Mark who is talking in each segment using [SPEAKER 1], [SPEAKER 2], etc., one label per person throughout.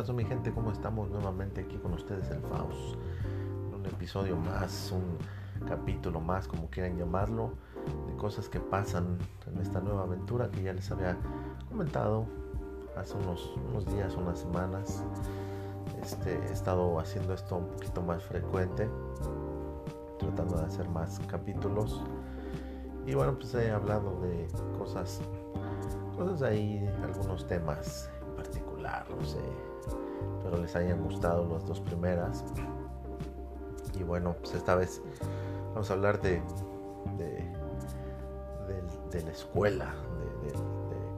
[SPEAKER 1] pasó mi gente? ¿Cómo estamos nuevamente aquí con ustedes el Faust? Un episodio más, un capítulo más, como quieran llamarlo, de cosas que pasan en esta nueva aventura que ya les había comentado hace unos, unos días, unas semanas. Este, he estado haciendo esto un poquito más frecuente, tratando de hacer más capítulos. Y bueno, pues he hablado de cosas, cosas ahí, algunos temas no sé. Pero les hayan gustado las dos primeras. Y bueno, pues esta vez vamos a hablar de, de, la escuela, de,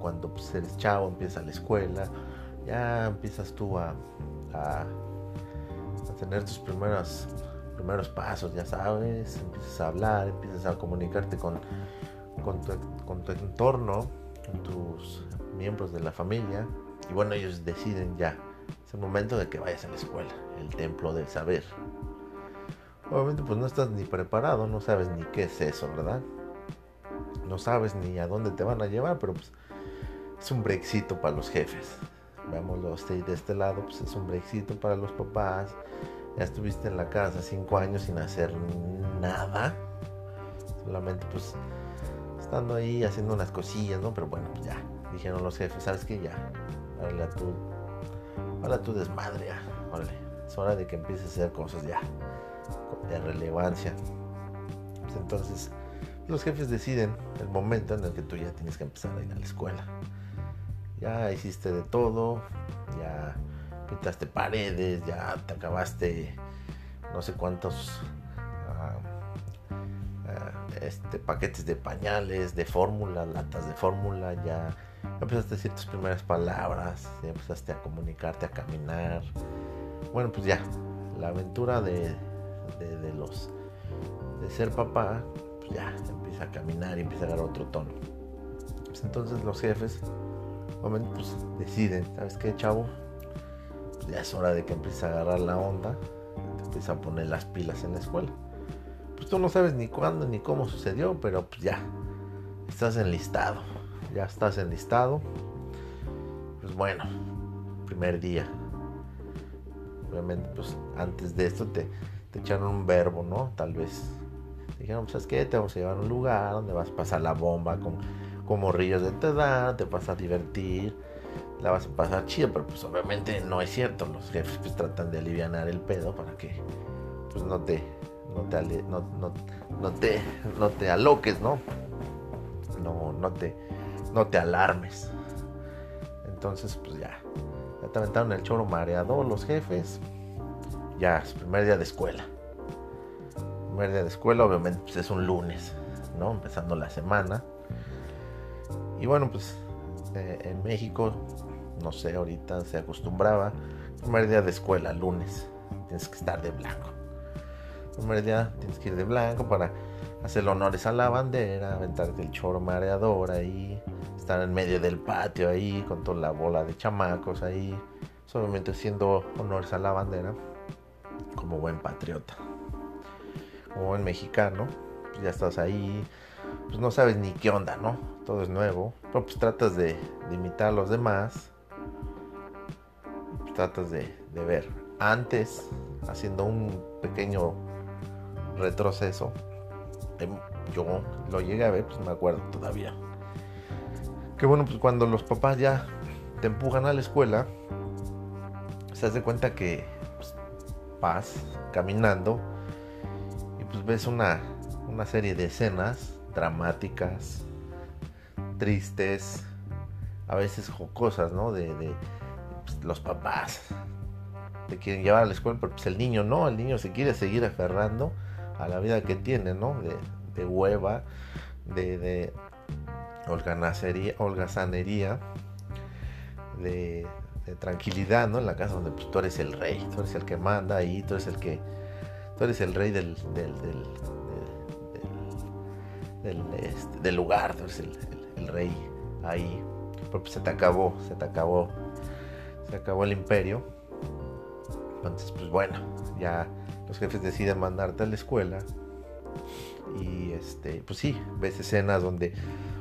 [SPEAKER 1] cuando pues, eres chavo, empieza la escuela, ya empiezas tú a, a, tener tus primeros, primeros pasos, ya sabes, empiezas a hablar, empiezas a comunicarte con, con, tu, con tu entorno, con tus miembros de la familia y bueno, ellos deciden ya, es el momento de que vayas a la escuela, el templo del saber. Obviamente pues no estás ni preparado, no sabes ni qué es eso, ¿verdad? No sabes ni a dónde te van a llevar, pero pues es un brexito para los jefes. Veámoslo de este lado, pues es un brexito para los papás. Ya estuviste en la casa cinco años sin hacer nada. Solamente pues estando ahí haciendo unas cosillas, ¿no? Pero bueno, pues ya. Dijeron los jefes, ¿sabes qué? Ya, Órale a tu, a tu desmadre, ya. Es hora de que empieces a hacer cosas ya de relevancia. Entonces, los jefes deciden el momento en el que tú ya tienes que empezar a ir a la escuela. Ya hiciste de todo, ya pintaste paredes, ya te acabaste no sé cuántos ah, ah, este, paquetes de pañales, de fórmula, latas de fórmula, ya empezaste a decir tus primeras palabras, ya empezaste a comunicarte, a caminar. Bueno, pues ya, la aventura de, de, los de ser papá, pues ya empieza a caminar y empieza a dar otro tono. Pues entonces los jefes, pues deciden, ¿sabes qué, chavo? Ya es hora de que empieces a agarrar la onda, te empiezas a poner las pilas en la escuela. Pues tú no sabes ni cuándo ni cómo sucedió, pero pues ya, estás enlistado ya estás enlistado. Pues bueno, primer día. Obviamente, pues antes de esto te, te echaron un verbo, ¿no? Tal vez. Dijeron, pues, ¿sabes qué? Te vamos a llevar a un lugar donde vas a pasar la bomba con, con morrillos de tu edad, te vas a divertir, la vas a pasar chido, pero pues obviamente no es cierto. Los jefes pues tratan de aliviar el pedo para que pues no te, no te, no te, no te aloques, ¿no? No, no te, no te alarmes. Entonces, pues ya, ya te aventaron el choro mareado los jefes. Ya, es primer día de escuela. Primer día de escuela, obviamente, pues es un lunes, ¿no? Empezando la semana. Y bueno, pues eh, en México, no sé, ahorita se acostumbraba. Primer día de escuela, lunes. Tienes que estar de blanco. Primer día tienes que ir de blanco para hacer honores a la bandera, aventarte el choro mareador ahí estar en medio del patio ahí con toda la bola de chamacos ahí, solamente haciendo honores a la bandera como buen patriota, como buen mexicano, pues ya estás ahí, pues no sabes ni qué onda, ¿no? Todo es nuevo, pero pues tratas de, imitar a los demás, pues tratas de, de ver antes, haciendo un pequeño retroceso, yo lo llegué a ver, pues me acuerdo todavía que bueno, pues cuando los papás ya te empujan a la escuela, se das de cuenta que pues, vas caminando y pues ves una, una serie de escenas dramáticas, tristes, a veces jocosas, ¿no? De, pues, los papás te quieren llevar a la escuela, pero pues el niño no, el niño se quiere seguir aferrando a la vida que tiene, ¿no? De, de hueva, de, holgazanería, de, de tranquilidad, ¿no? En la casa donde pues, tú eres el rey, tú eres el que manda ahí, tú eres el que, tú eres el rey del, del, del, este, lugar, tú eres el, rey ahí. Pero pues se te acabó, se te acabó, se acabó el imperio. Entonces, pues bueno, ya los jefes deciden mandarte a la escuela. Y este, pues sí, ves escenas donde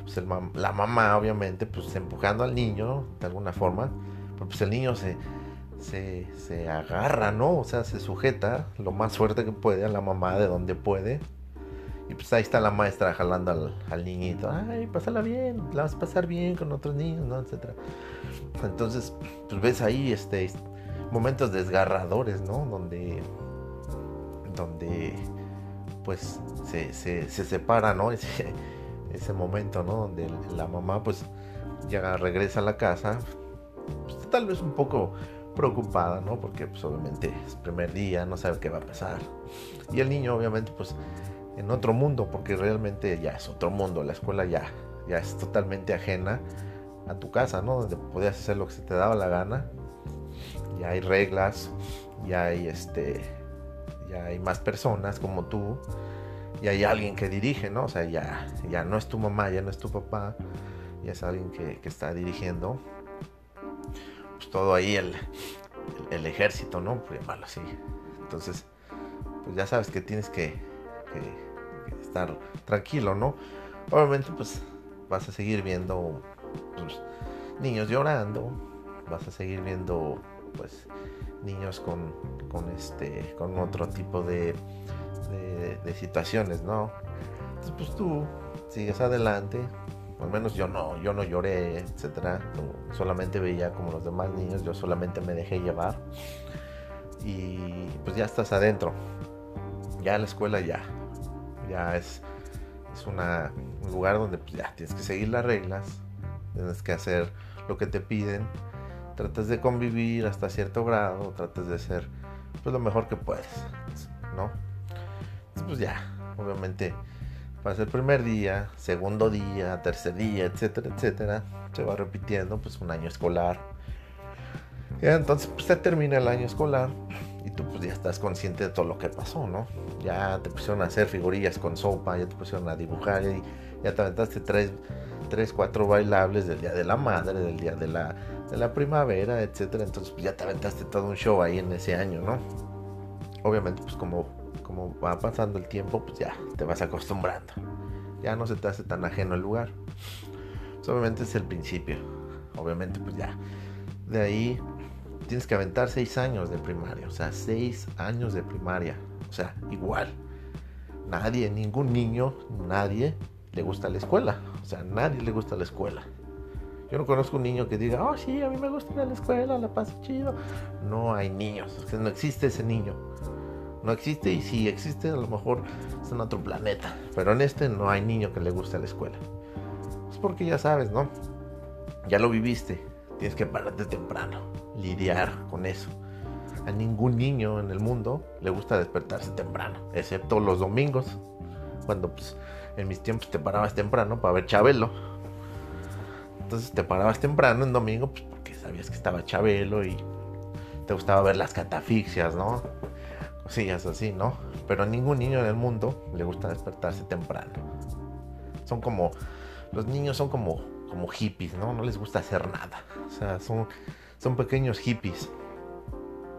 [SPEAKER 1] pues, la mamá obviamente pues empujando al niño de alguna forma, pues el niño se, se, se agarra, ¿no? O sea, se sujeta lo más fuerte que puede a la mamá de donde puede. Y pues ahí está la maestra jalando al, al niñito. Ay, pásala bien, la vas a pasar bien con otros niños, ¿no? Etcétera. Entonces, pues ves ahí este momentos desgarradores, ¿no? Donde, donde pues se, se, se separa, ¿no? Ese, ese momento, ¿no? Donde la mamá pues ya regresa a la casa, pues, tal vez un poco preocupada, ¿no? Porque pues obviamente es primer día, no sabe qué va a pasar. Y el niño obviamente pues en otro mundo, porque realmente ya es otro mundo, la escuela ya, ya es totalmente ajena a tu casa, ¿no? Donde podías hacer lo que se te daba la gana. Ya hay reglas, ya hay este, ya hay más personas como tú, y hay alguien que dirige, ¿no? O sea, ya, ya no es tu mamá, ya no es tu papá, ya es alguien que, que está dirigiendo pues, todo ahí el, el, ejército, ¿no? Por llamarlo así. Entonces, pues ya sabes que tienes que, estar tranquilo, ¿no? Obviamente, pues vas a seguir viendo pues, niños llorando, vas a seguir viendo, pues, niños con, con este, con otro tipo de, de, situaciones, ¿no? Entonces, pues tú sigues adelante, al menos yo no, yo no lloré, etcétera. Solamente veía como los demás niños, yo solamente me dejé llevar. Y pues ya estás adentro. Ya la escuela ya. Ya es, es un lugar donde pues, ya tienes que seguir las reglas. Tienes que hacer lo que te piden. Tratas de convivir hasta cierto grado. Tratas de ser pues lo mejor que puedes. ¿No? Entonces, pues ya, obviamente Pasa el primer día, segundo día, tercer día, etcétera, etcétera. Se va repitiendo pues un año escolar. Y entonces pues se termina el año escolar y tú pues ya estás consciente de todo lo que pasó, ¿no? Ya te pusieron a hacer figurillas con sopa, ya te pusieron a dibujar ya te aventaste tres, tres cuatro bailables del Día de la Madre, del Día de la, de la Primavera, etcétera. Entonces pues ya te aventaste todo un show ahí en ese año, ¿no? Obviamente pues como como va pasando el tiempo, pues ya te vas acostumbrando. Ya no se te hace tan ajeno el lugar. Pues obviamente es el principio. Obviamente, pues ya. De ahí tienes que aventar seis años de primaria. O sea, seis años de primaria. O sea, igual. Nadie, ningún niño, nadie le gusta la escuela. O sea, nadie le gusta la escuela. Yo no conozco un niño que diga, oh sí, a mí me gusta ir a la escuela, la paso chido. No hay niños, no existe ese niño no existe y si existe a lo mejor es en otro planeta. Pero en este no hay niño que le guste la escuela. Es porque ya sabes, ¿no? Ya lo viviste. Tienes que pararte temprano. Lidiar con eso. A ningún niño en el mundo le gusta despertarse temprano. Excepto los domingos. Cuando pues, en mis tiempos te parabas temprano para ver Chabelo. Entonces te parabas temprano en domingo pues, porque sabías que estaba Chabelo y te gustaba ver las catafixias, ¿no? Es así, ¿no? Pero a ningún niño en el mundo le gusta despertarse temprano. Son como, los niños son como, como hippies, ¿no? No les gusta hacer nada. O sea, son, son pequeños hippies.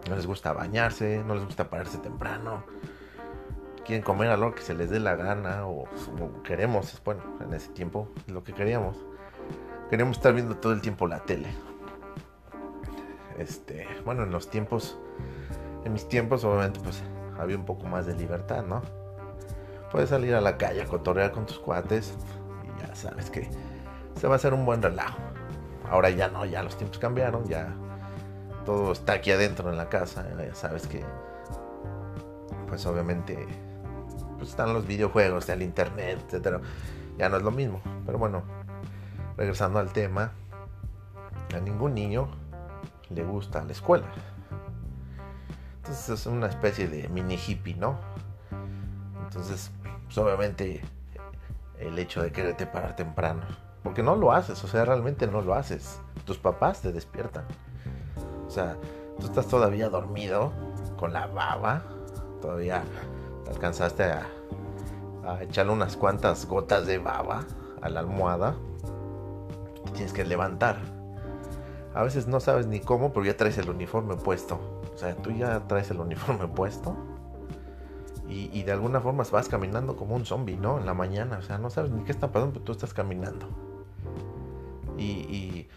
[SPEAKER 1] No les gusta bañarse, no les gusta pararse temprano. Quieren comer a lo que se les dé la gana o, queremos, bueno, en ese tiempo lo que queríamos. Queríamos estar viendo todo el tiempo la tele. Este, bueno, en los tiempos en mis tiempos, obviamente, pues había un poco más de libertad, ¿no? Puedes salir a la calle a cotorrear con tus cuates y ya sabes que se va a hacer un buen relajo. Ahora ya no, ya los tiempos cambiaron, ya todo está aquí adentro en la casa, ya sabes que, pues obviamente, pues están los videojuegos, el internet, etcétera. Ya no es lo mismo, pero bueno, regresando al tema, a ningún niño le gusta la escuela. Entonces es una especie de mini hippie, ¿no? Entonces, pues obviamente el hecho de quererte parar temprano. Porque no lo haces, o sea, realmente no lo haces. Tus papás te despiertan. O sea, tú estás todavía dormido, con la baba, todavía te alcanzaste a echarle unas cuantas gotas de baba a la almohada. Tienes que levantar. A veces no sabes ni cómo, pero ya traes el uniforme puesto. O sea, tú ya traes el uniforme puesto y, de alguna forma vas caminando como un zombie, ¿no? En la mañana, o sea, no sabes ni qué está pasando, pero tú estás caminando. Y,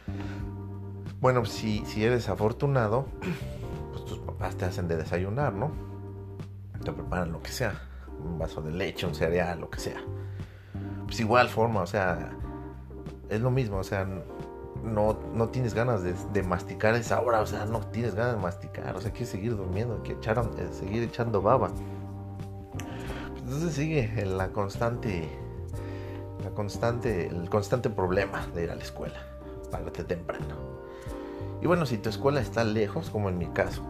[SPEAKER 1] bueno, si, eres afortunado, tus papás te hacen de desayunar, ¿no? Te preparan lo que sea, un vaso de leche, un cereal, lo que sea. Pues igual forma, o sea, es lo mismo, o sea, no, no tienes ganas de, masticar esa hora, o sea, no tienes ganas de masticar, o sea, quieres seguir durmiendo, quieres echar, eh, seguir echando baba. Entonces sigue la constante, la constante, el constante problema de ir a la escuela, párate temprano. Y bueno, si tu escuela está lejos, como en mi caso,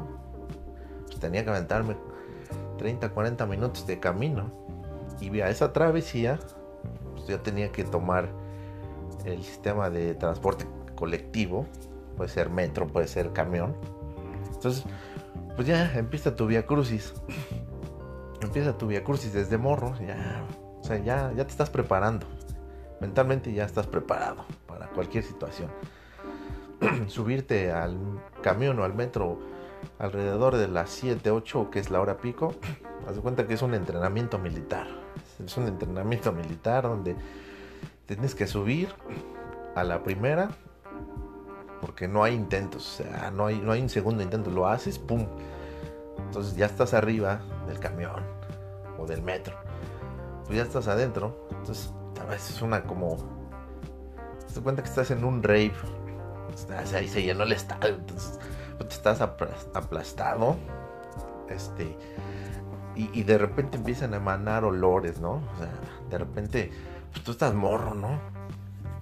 [SPEAKER 1] pues tenía que aventarme 30, 40 minutos de camino. Y a esa travesía, pues yo tenía que tomar el sistema de transporte colectivo, puede ser metro, puede ser camión. Entonces, pues ya empieza tu vía crucis. empieza tu vía crucis desde morro, ya, o sea, ya, ya te estás preparando. Mentalmente ya estás preparado para cualquier situación. subirte al camión o al metro alrededor de las 7, 8, que es la hora pico, haz de cuenta que es un entrenamiento militar. Es un entrenamiento militar donde tienes que subir a la primera porque no hay intentos, o sea, no hay, no hay un segundo intento, lo haces, ¡pum! Entonces ya estás arriba del camión o del metro, pues ya estás adentro, entonces a veces es una como... Te cuenta que estás en un rave ahí se llenó el estadio, entonces pues, estás aplastado, este, y, de repente empiezan a emanar olores, ¿no? O sea, de repente, pues tú estás morro, ¿no?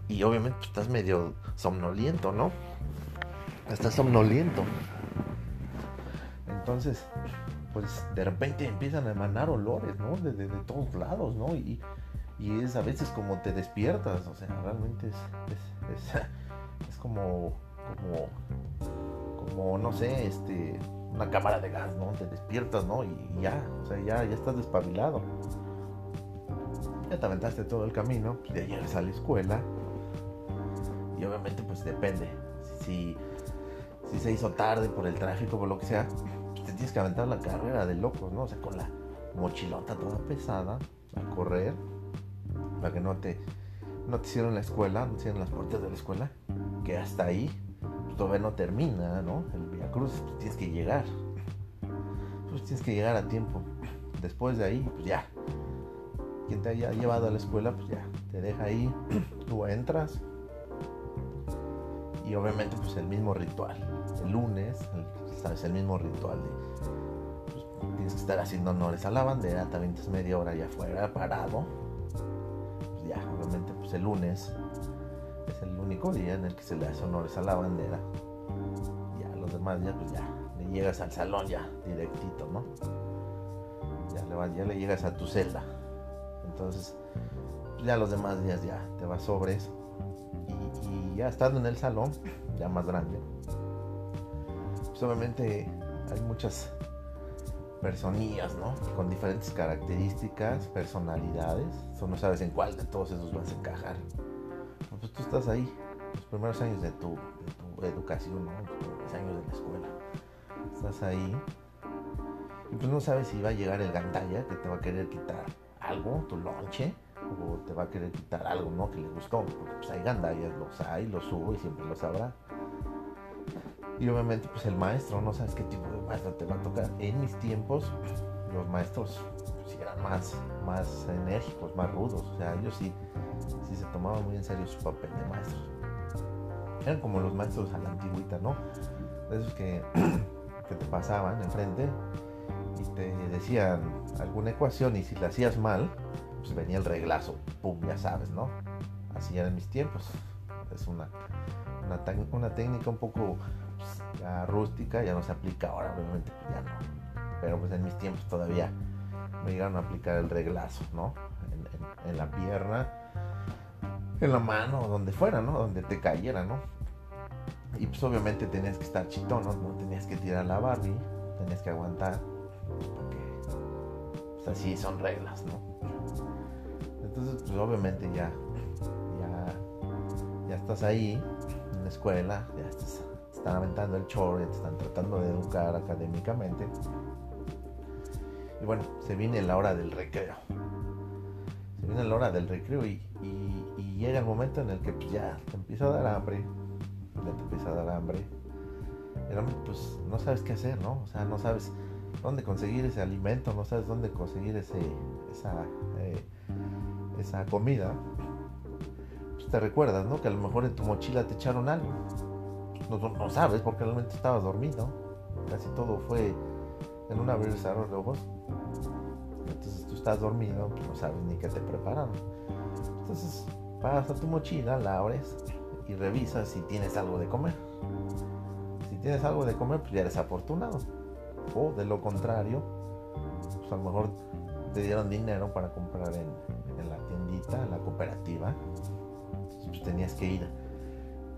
[SPEAKER 1] Y obviamente pues, estás medio somnoliento, ¿no? Estás somnoliento. Entonces, pues de repente empiezan a emanar olores, ¿no? De, de, todos lados, ¿no? Y, y, es a veces como te despiertas, o sea, realmente es, es es como, como, como, no sé, este, una cámara de gas, ¿no? Te despiertas, ¿no? Y, ya, o sea, ya, ya estás despabilado. Te aventaste todo el camino, pues ya llegas a la escuela. Y obviamente, pues depende. Si, si se hizo tarde por el tráfico o lo que sea, pues te tienes que aventar la carrera de locos, ¿no? O sea, con la mochilota toda pesada, a correr, para que no te no te hicieron la escuela, no te hicieron las puertas de la escuela, que hasta ahí pues, todavía no termina, ¿no? El Via Cruz, pues tienes que llegar. Pues tienes que llegar a tiempo. Después de ahí, pues ya. Quien te haya llevado a la escuela, pues ya, te deja ahí, tú entras. Y obviamente, pues el mismo ritual. El lunes, sabes, el mismo ritual de. Pues, tienes que estar haciendo honores a la bandera, también es media hora allá afuera, parado ya, obviamente, pues el lunes es el único día en el que se le hace honores a la bandera. Ya, los demás días, pues ya, le llegas al salón ya, directito, ¿no? Ya le, ya le llegas a tu celda. Entonces, ya los demás días ya te vas sobres. Y, y ya estando en el salón, ya más grande, pues obviamente hay muchas personillas, ¿no? Con diferentes características, personalidades. O no sabes en cuál de todos esos vas a encajar. Pues tú estás ahí, los primeros años de tu, educación, ¿no? Los primeros años de la escuela. Estás ahí. Y pues no sabes si va a llegar el gandaya que te va a querer quitar algo, tu lonche, o te va a querer quitar algo, ¿no? Que le gustó. Porque pues hay gandallas, los hay, los subo y siempre los habrá. Y obviamente pues el maestro, no sabes qué tipo de maestro te va a tocar. En mis tiempos los maestros pues, eran más, más enérgicos, más rudos. O sea, ellos sí, sí se tomaban muy en serio su papel de maestros. Eran como los maestros a la antigüita, ¿no? Esos que, que te pasaban enfrente te decían alguna ecuación y si la hacías mal, pues venía el reglazo, pum, ya sabes, ¿no? Así eran mis tiempos. Es una, una, técnica un poco ya rústica, ya no se aplica ahora, obviamente pues ya no. Pero pues en mis tiempos todavía me llegaron a aplicar el reglazo, ¿no? En, la pierna, en la mano, donde fuera, ¿no? Donde te cayera, ¿no? Y pues obviamente tenías que estar chitón, ¿no? Tenías que tirar la Barbie, tenías que aguantar, pues así son reglas, ¿no? Entonces, pues obviamente ya, ya, ya estás ahí en la escuela, ya estás están aventando el chorro, te están tratando de educar académicamente. Y bueno, se viene la hora del recreo. Se viene la hora del recreo y, llega el momento en el que pues, ya te empieza a dar hambre. Ya te empieza a dar hambre. pues no sabes qué hacer, ¿no? O sea, no sabes dónde conseguir ese alimento, no sabes dónde conseguir ese, esa, eh, esa comida. Pues te recuerdas, ¿no? Que a lo mejor en tu mochila te echaron algo. No, no sabes porque realmente estabas dormido. Casi todo fue en un abrir y cerrar de ojos. Entonces tú estás dormido, pues no sabes ni qué te prepararon. Entonces vas a tu mochila, la abres y revisas si tienes algo de comer. Si tienes algo de comer, pues ya eres afortunado. O de lo contrario, pues a lo mejor te dieron dinero para comprar en, la tiendita, en la cooperativa. pues tenías que ir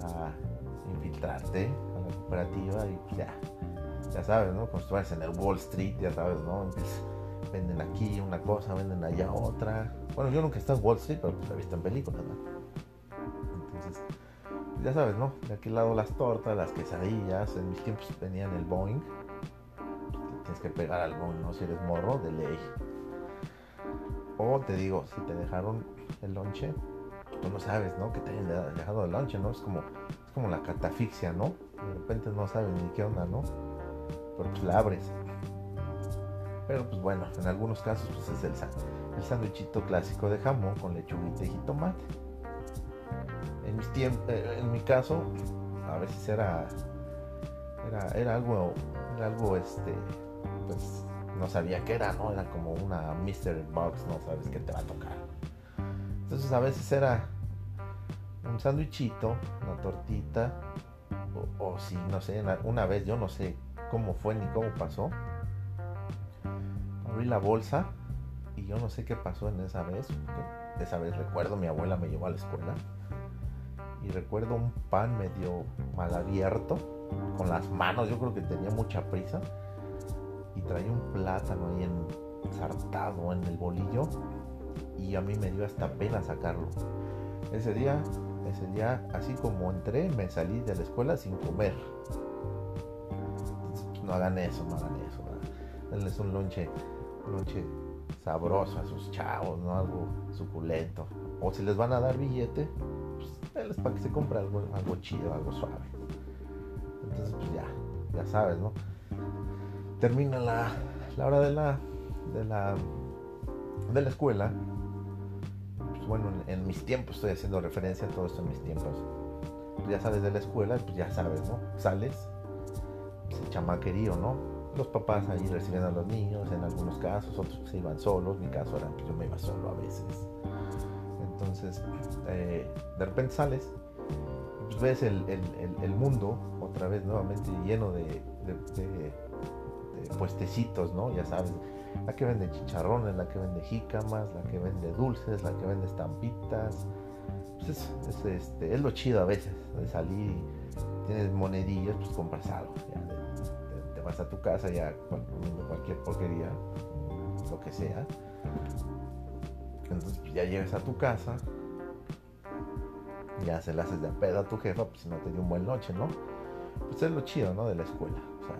[SPEAKER 1] a infiltrarte a la cooperativa y pues ya, ya sabes, ¿no? Como en el Wall Street, ya sabes, ¿no? venden aquí una cosa, venden allá otra. Bueno, yo nunca he en Wall Street, pero pues lo he visto en películas, ¿no? Entonces, ya sabes, ¿no? De aquel lado las tortas, las quesadillas, en mis tiempos venían el Boeing. Tienes que pegar al Boeing, ¿no? Si eres morro, de ley. O te digo, si te dejaron el lonche, tú no sabes, ¿no? Que te hayan dejado el lonche, ¿no? Es como, es como la catafixia, ¿no? De repente no sabes ni qué onda, ¿no? Pero pues la abres. Pero pues bueno, en algunos casos pues es el, el sándwichito clásico de jamón con lechuguita y jitomate. En, mis eh, en mi caso, a veces era, era, era algo, era algo este, pues no sabía qué era, ¿no? Era como una Mystery Box, no sabes qué te va a tocar. Entonces a veces era un sándwichito, una tortita, o, si, no sé, una vez, yo no sé cómo fue ni cómo pasó, abrí la bolsa y yo no sé qué pasó en esa vez. Esa vez recuerdo, mi abuela me llevó a la escuela y recuerdo un pan medio mal abierto con las manos. Yo creo que tenía mucha prisa y traía un plátano ahí ensartado en el bolillo y a mí me dio hasta pena sacarlo. Ese día, ese día, así como entré, me salí de la escuela sin comer. no hagan eso, no hagan eso. Denles un lonche lonche sabroso a sus chavos, ¿no? Algo suculento. O si les van a dar billete, pues para que se compre algo, algo chido, algo suave. Entonces, pues ya, ya sabes, ¿no? Termina la, la hora de la, de la, de la escuela. Pues bueno, en, mis tiempos, estoy haciendo referencia a todo esto en mis tiempos. Pues ya sales de la escuela, pues ya sabes, ¿no? Sales, pues, chamaquerío, ¿no? los papás ahí recibiendo a los niños en algunos casos, otros se iban solos, mi caso era que yo me iba solo a veces. Entonces, eh, de repente sales, pues ves el, mundo otra vez nuevamente lleno de, puestecitos, ¿no? Ya sabes, la que vende chicharrones, la que vende jícamas, la que vende dulces, la que vende estampitas. Pues es, este, es lo chido a veces, de salir y tienes monedillas, pues compras algo vas a tu casa ya cualquier porquería, lo que sea. Entonces pues, ya llegas a tu casa, ya se la haces de pedo a tu jefa, pues si no te dio un buen noche, ¿no? Pues es lo chido, ¿no? De la escuela. O sea,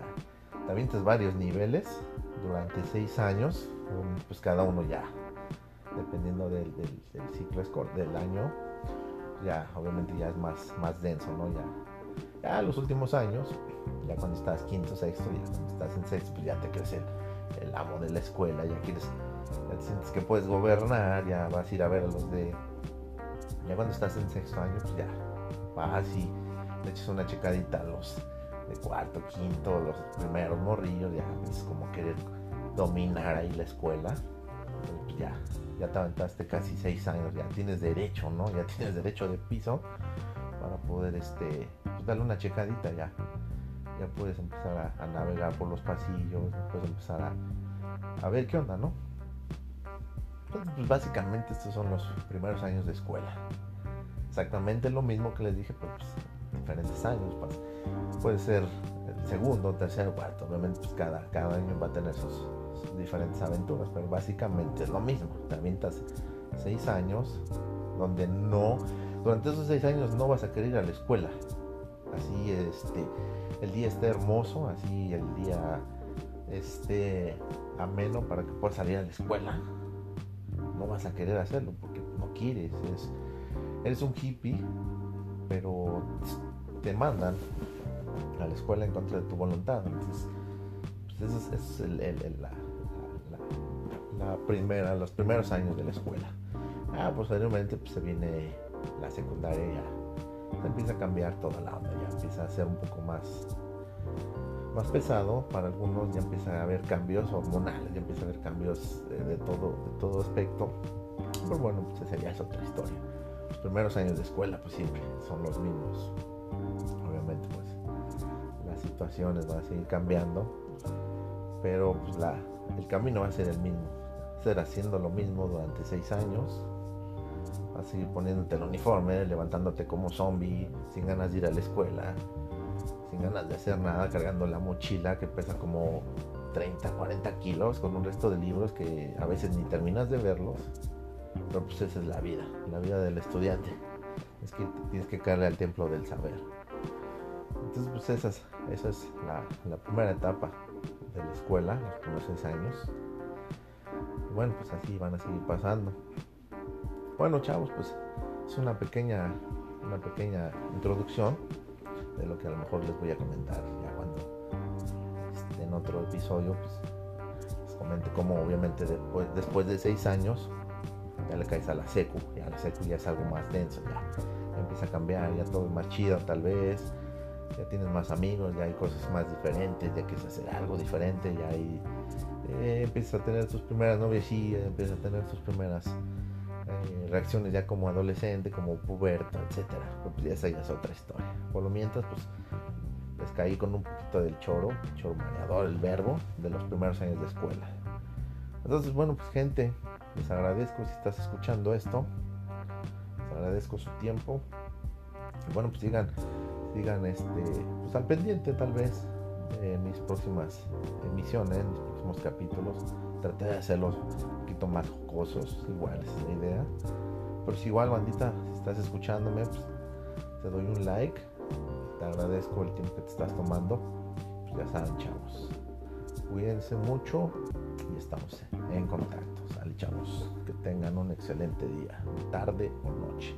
[SPEAKER 1] también tienes varios niveles durante seis años, pues cada uno ya, dependiendo del, ciclo escolar, del año, ya obviamente ya es más, más denso, ¿no? Ya, ya los últimos años, ya cuando estás quinto, sexto, ya cuando estás en sexto, pues ya te crees el, amo de la escuela, ya quieres, ya sientes que puedes gobernar, ya vas a ir a ver a los de. Ya cuando estás en sexto año, pues ya vas y le echas una checadita a los de cuarto, quinto, los primeros morrillos, ya es como querer dominar ahí la escuela. Pues ya, ya te aventaste casi seis años, ya tienes derecho, ¿no? Ya tienes derecho de piso para poder este, pues darle una checadita ya ya puedes empezar a, navegar por los pasillos, puedes empezar a, ver qué onda, ¿no? Entonces, pues básicamente estos son los primeros años de escuela. Exactamente lo mismo que les dije, pero pues diferentes años. Pues, puede ser el segundo, tercero, cuarto. Obviamente pues cada, cada año va a tener sus, diferentes aventuras, pero básicamente es lo mismo. Te avientas seis años donde no, durante esos seis años no vas a querer ir a la escuela. Así, este, el día esté hermoso, así el día esté ameno para que puedas salir a la escuela. No vas a querer hacerlo porque no quieres. eres un hippie, pero te mandan a la escuela en contra de tu voluntad. Entonces, pues esa es, la, primera, los primeros años de la escuela. Ah, posteriormente pues, se viene la secundaria ya se empieza a cambiar toda la onda, ya empieza a ser un poco más más pesado, para algunos ya empieza a haber cambios hormonales, ya empieza a haber cambios de, todo, de todo aspecto. Pero bueno, pues esa ya es otra historia. Los primeros años de escuela pues siempre son los mismos. Obviamente pues las situaciones van a seguir cambiando, pero pues la, el camino va a ser el mismo. Ser haciendo lo mismo durante seis años, vas a seguir poniéndote el uniforme, levantándote como zombie, sin ganas de ir a la escuela, sin ganas de hacer nada, cargando la mochila que pesa como 30, 40 kilos, con un resto de libros que a veces ni terminas de verlos. Pero pues esa es la vida, la vida del estudiante. Es que tienes que caerle al templo del saber. Entonces pues esa es, esa es la, primera etapa de la escuela, los primeros seis años. bueno, pues así van a seguir pasando. Bueno, chavos, pues es una pequeña, una pequeña introducción de lo que a lo mejor les voy a comentar ya cuando en otro episodio pues, les comente cómo obviamente después, después de seis años ya le caes a la secu, ya la secu ya es algo más denso, ya, empieza a cambiar, ya todo es más chido tal vez, ya tienes más amigos, ya hay cosas más diferentes, ya quieres hacer algo diferente, ya eh, empiezas a tener tus primeras y empiezas a tener tus primeras eh, reacciones ya como adolescente, como puberto, etcétera. Pues esa ya es otra historia. Por lo mientras, pues les caí con un poquito del choro, choro mareador, el verbo de los primeros años de escuela. Entonces, bueno, pues gente, les agradezco si estás escuchando esto. Les agradezco su tiempo. Y bueno, pues sigan, sigan este, pues al pendiente tal vez de mis próximas emisiones, mis próximos capítulos. Traté de hacerlos más jocosos, igual es la idea. Pero si igual, bandita, si estás escuchándome, pues te doy un like. Te agradezco el tiempo que te estás tomando. Pues ya saben, chavos. Cuídense mucho y estamos en contacto. Sale, chavos. Que tengan un excelente día, tarde o noche.